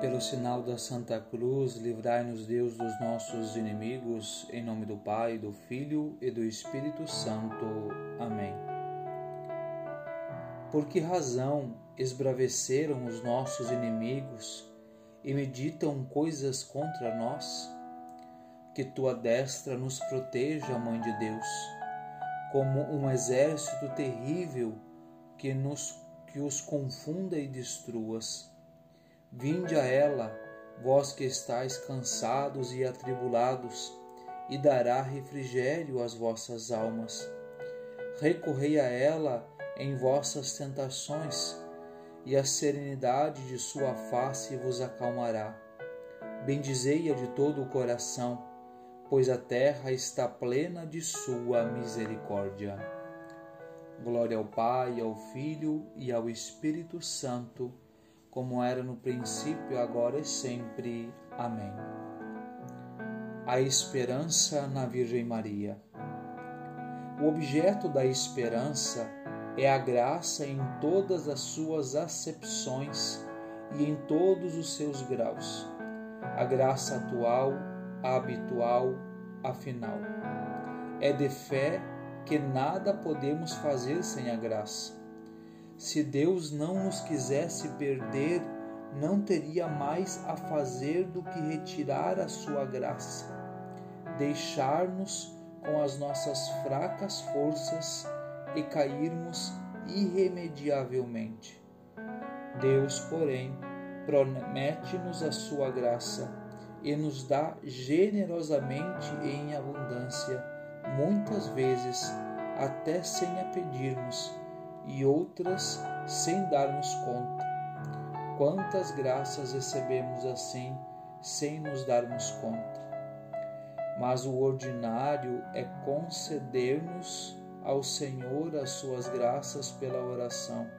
Pelo sinal da Santa Cruz, livrai-nos Deus dos nossos inimigos, em nome do Pai, do Filho e do Espírito Santo. Amém. Por que razão esbraveceram os nossos inimigos e meditam coisas contra nós? Que tua destra nos proteja, Mãe de Deus, como um exército terrível que, nos, que os confunda e destruas Vinde a ela, vós que estáis cansados e atribulados, e dará refrigério às vossas almas. Recorrei a ela em vossas tentações, e a serenidade de sua face vos acalmará. Bendizei-a de todo o coração, pois a terra está plena de sua misericórdia. Glória ao Pai, ao Filho e ao Espírito Santo como era no princípio, agora e sempre. Amém. A esperança na Virgem Maria. O objeto da esperança é a graça em todas as suas acepções e em todos os seus graus. A graça atual, a habitual, a final. É de fé que nada podemos fazer sem a graça se Deus não nos quisesse perder, não teria mais a fazer do que retirar a sua graça, deixar-nos com as nossas fracas forças e cairmos irremediavelmente. Deus, porém, promete-nos a sua graça e nos dá generosamente e em abundância, muitas vezes até sem a pedirmos e outras sem darmos conta. Quantas graças recebemos assim, sem nos darmos conta. Mas o ordinário é conceder-nos ao Senhor as suas graças pela oração.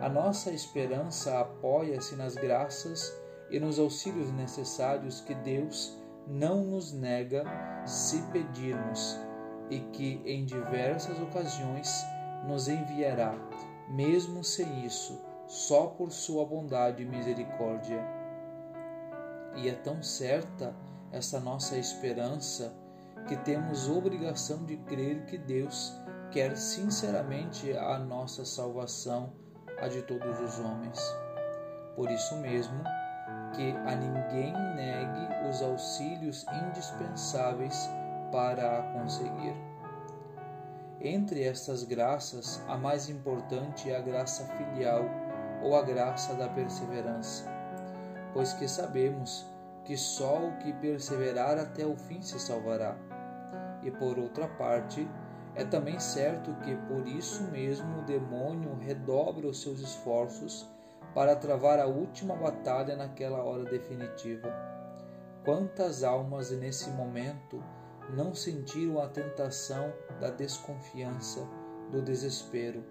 A nossa esperança apoia-se nas graças e nos auxílios necessários que Deus não nos nega se pedirmos e que em diversas ocasiões nos enviará, mesmo sem isso, só por sua bondade e misericórdia. E é tão certa essa nossa esperança que temos obrigação de crer que Deus quer sinceramente a nossa salvação, a de todos os homens. Por isso mesmo, que a ninguém negue os auxílios indispensáveis para a conseguir. Entre estas graças, a mais importante é a graça filial ou a graça da perseverança, pois que sabemos que só o que perseverar até o fim se salvará. E por outra parte, é também certo que por isso mesmo o demônio redobra os seus esforços para travar a última batalha naquela hora definitiva. Quantas almas nesse momento não sentiram a tentação da desconfiança, do desespero.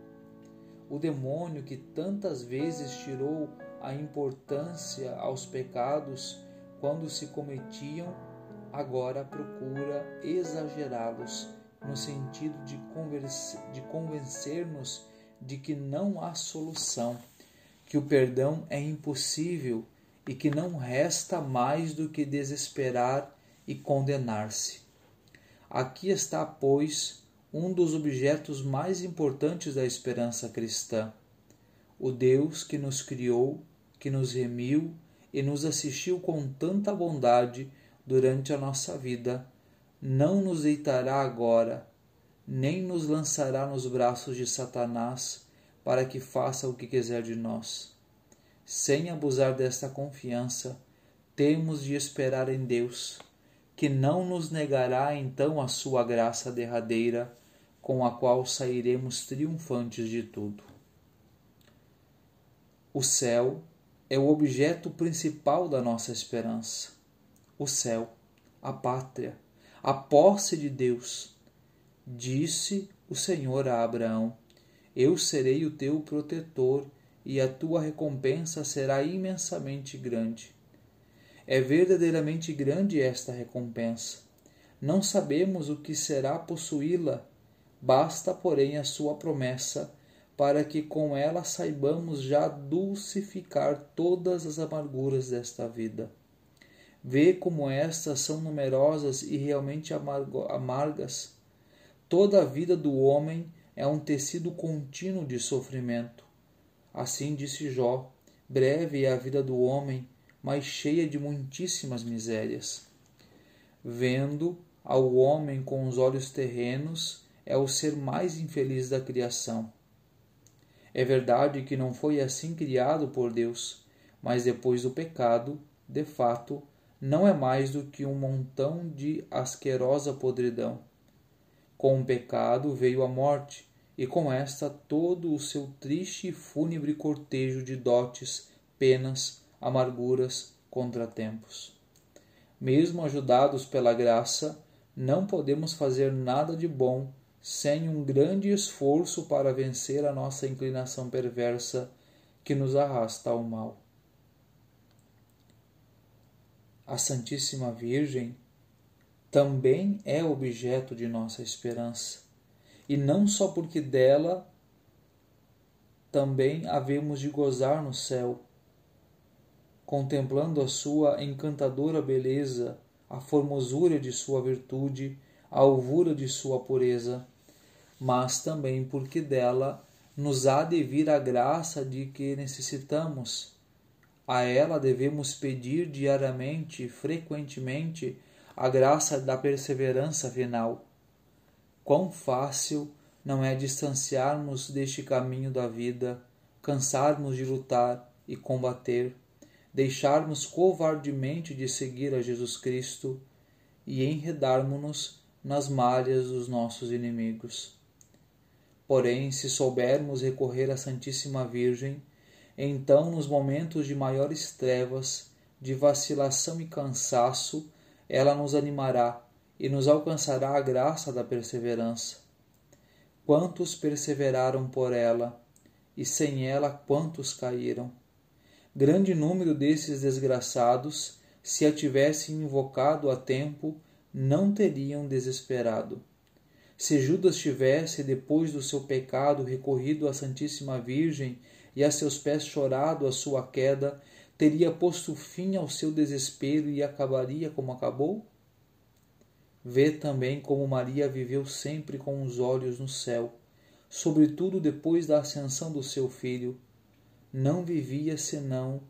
O demônio que tantas vezes tirou a importância aos pecados quando se cometiam, agora procura exagerá-los no sentido de convencer-nos de que não há solução, que o perdão é impossível e que não resta mais do que desesperar e condenar-se. Aqui está, pois, um dos objetos mais importantes da esperança cristã. O Deus que nos criou, que nos remiu e nos assistiu com tanta bondade durante a nossa vida, não nos deitará agora, nem nos lançará nos braços de Satanás para que faça o que quiser de nós. Sem abusar desta confiança, temos de esperar em Deus que não nos negará então a sua graça derradeira, com a qual sairemos triunfantes de tudo. O céu é o objeto principal da nossa esperança. O céu, a pátria, a posse de Deus. Disse o Senhor a Abraão: Eu serei o teu protetor e a tua recompensa será imensamente grande. É verdadeiramente grande esta recompensa. Não sabemos o que será possuí-la, basta, porém, a sua promessa para que com ela saibamos já dulcificar todas as amarguras desta vida. Vê como estas são numerosas e realmente amargas. Toda a vida do homem é um tecido contínuo de sofrimento. Assim disse Jó: breve é a vida do homem, mas cheia de muitíssimas misérias. Vendo ao homem com os olhos terrenos, é o ser mais infeliz da criação. É verdade que não foi assim criado por Deus, mas depois do pecado, de fato, não é mais do que um montão de asquerosa podridão. Com o pecado veio a morte, e com esta todo o seu triste e fúnebre cortejo de dotes, penas, amarguras, contratempos. Mesmo ajudados pela graça, não podemos fazer nada de bom sem um grande esforço para vencer a nossa inclinação perversa que nos arrasta ao mal. A Santíssima Virgem também é objeto de nossa esperança, e não só porque dela também havemos de gozar no céu, contemplando a sua encantadora beleza, a formosura de sua virtude, a alvura de sua pureza, mas também porque dela nos há de vir a graça de que necessitamos. A ela devemos pedir diariamente frequentemente a graça da perseverança final. Quão fácil não é distanciarmos deste caminho da vida, cansarmos de lutar e combater deixarmos covardemente de seguir a Jesus Cristo e enredarmos-nos nas malhas dos nossos inimigos. Porém, se soubermos recorrer à Santíssima Virgem, então, nos momentos de maiores trevas, de vacilação e cansaço, ela nos animará e nos alcançará a graça da perseverança. Quantos perseveraram por ela, e sem ela quantos caíram? Grande número desses desgraçados, se a tivessem invocado a tempo, não teriam desesperado. Se Judas tivesse, depois do seu pecado, recorrido à Santíssima Virgem e a seus pés chorado a sua queda, teria posto fim ao seu desespero e acabaria como acabou? Vê também como Maria viveu sempre com os olhos no céu, sobretudo depois da ascensão do seu filho, não vivia senão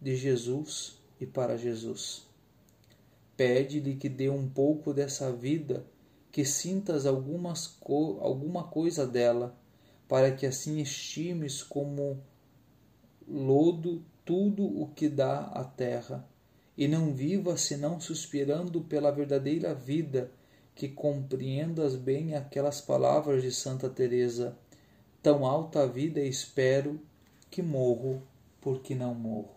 de Jesus e para Jesus. Pede-lhe que dê um pouco dessa vida, que sintas algumas co alguma coisa dela, para que assim estimes como lodo tudo o que dá a terra, e não vivas senão suspirando pela verdadeira vida, que compreendas bem aquelas palavras de Santa Teresa: tão alta vida espero que morro porque não morro.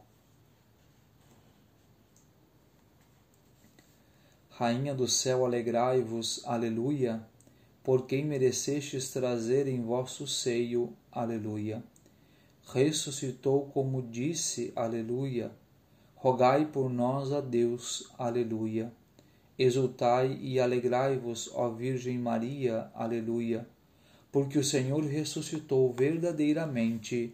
Rainha do céu, alegrai-vos, aleluia, por quem merecestes trazer em vosso seio, aleluia. Ressuscitou como disse, aleluia. Rogai por nós a Deus, aleluia. Exultai e alegrai-vos, ó Virgem Maria, aleluia, porque o Senhor ressuscitou verdadeiramente,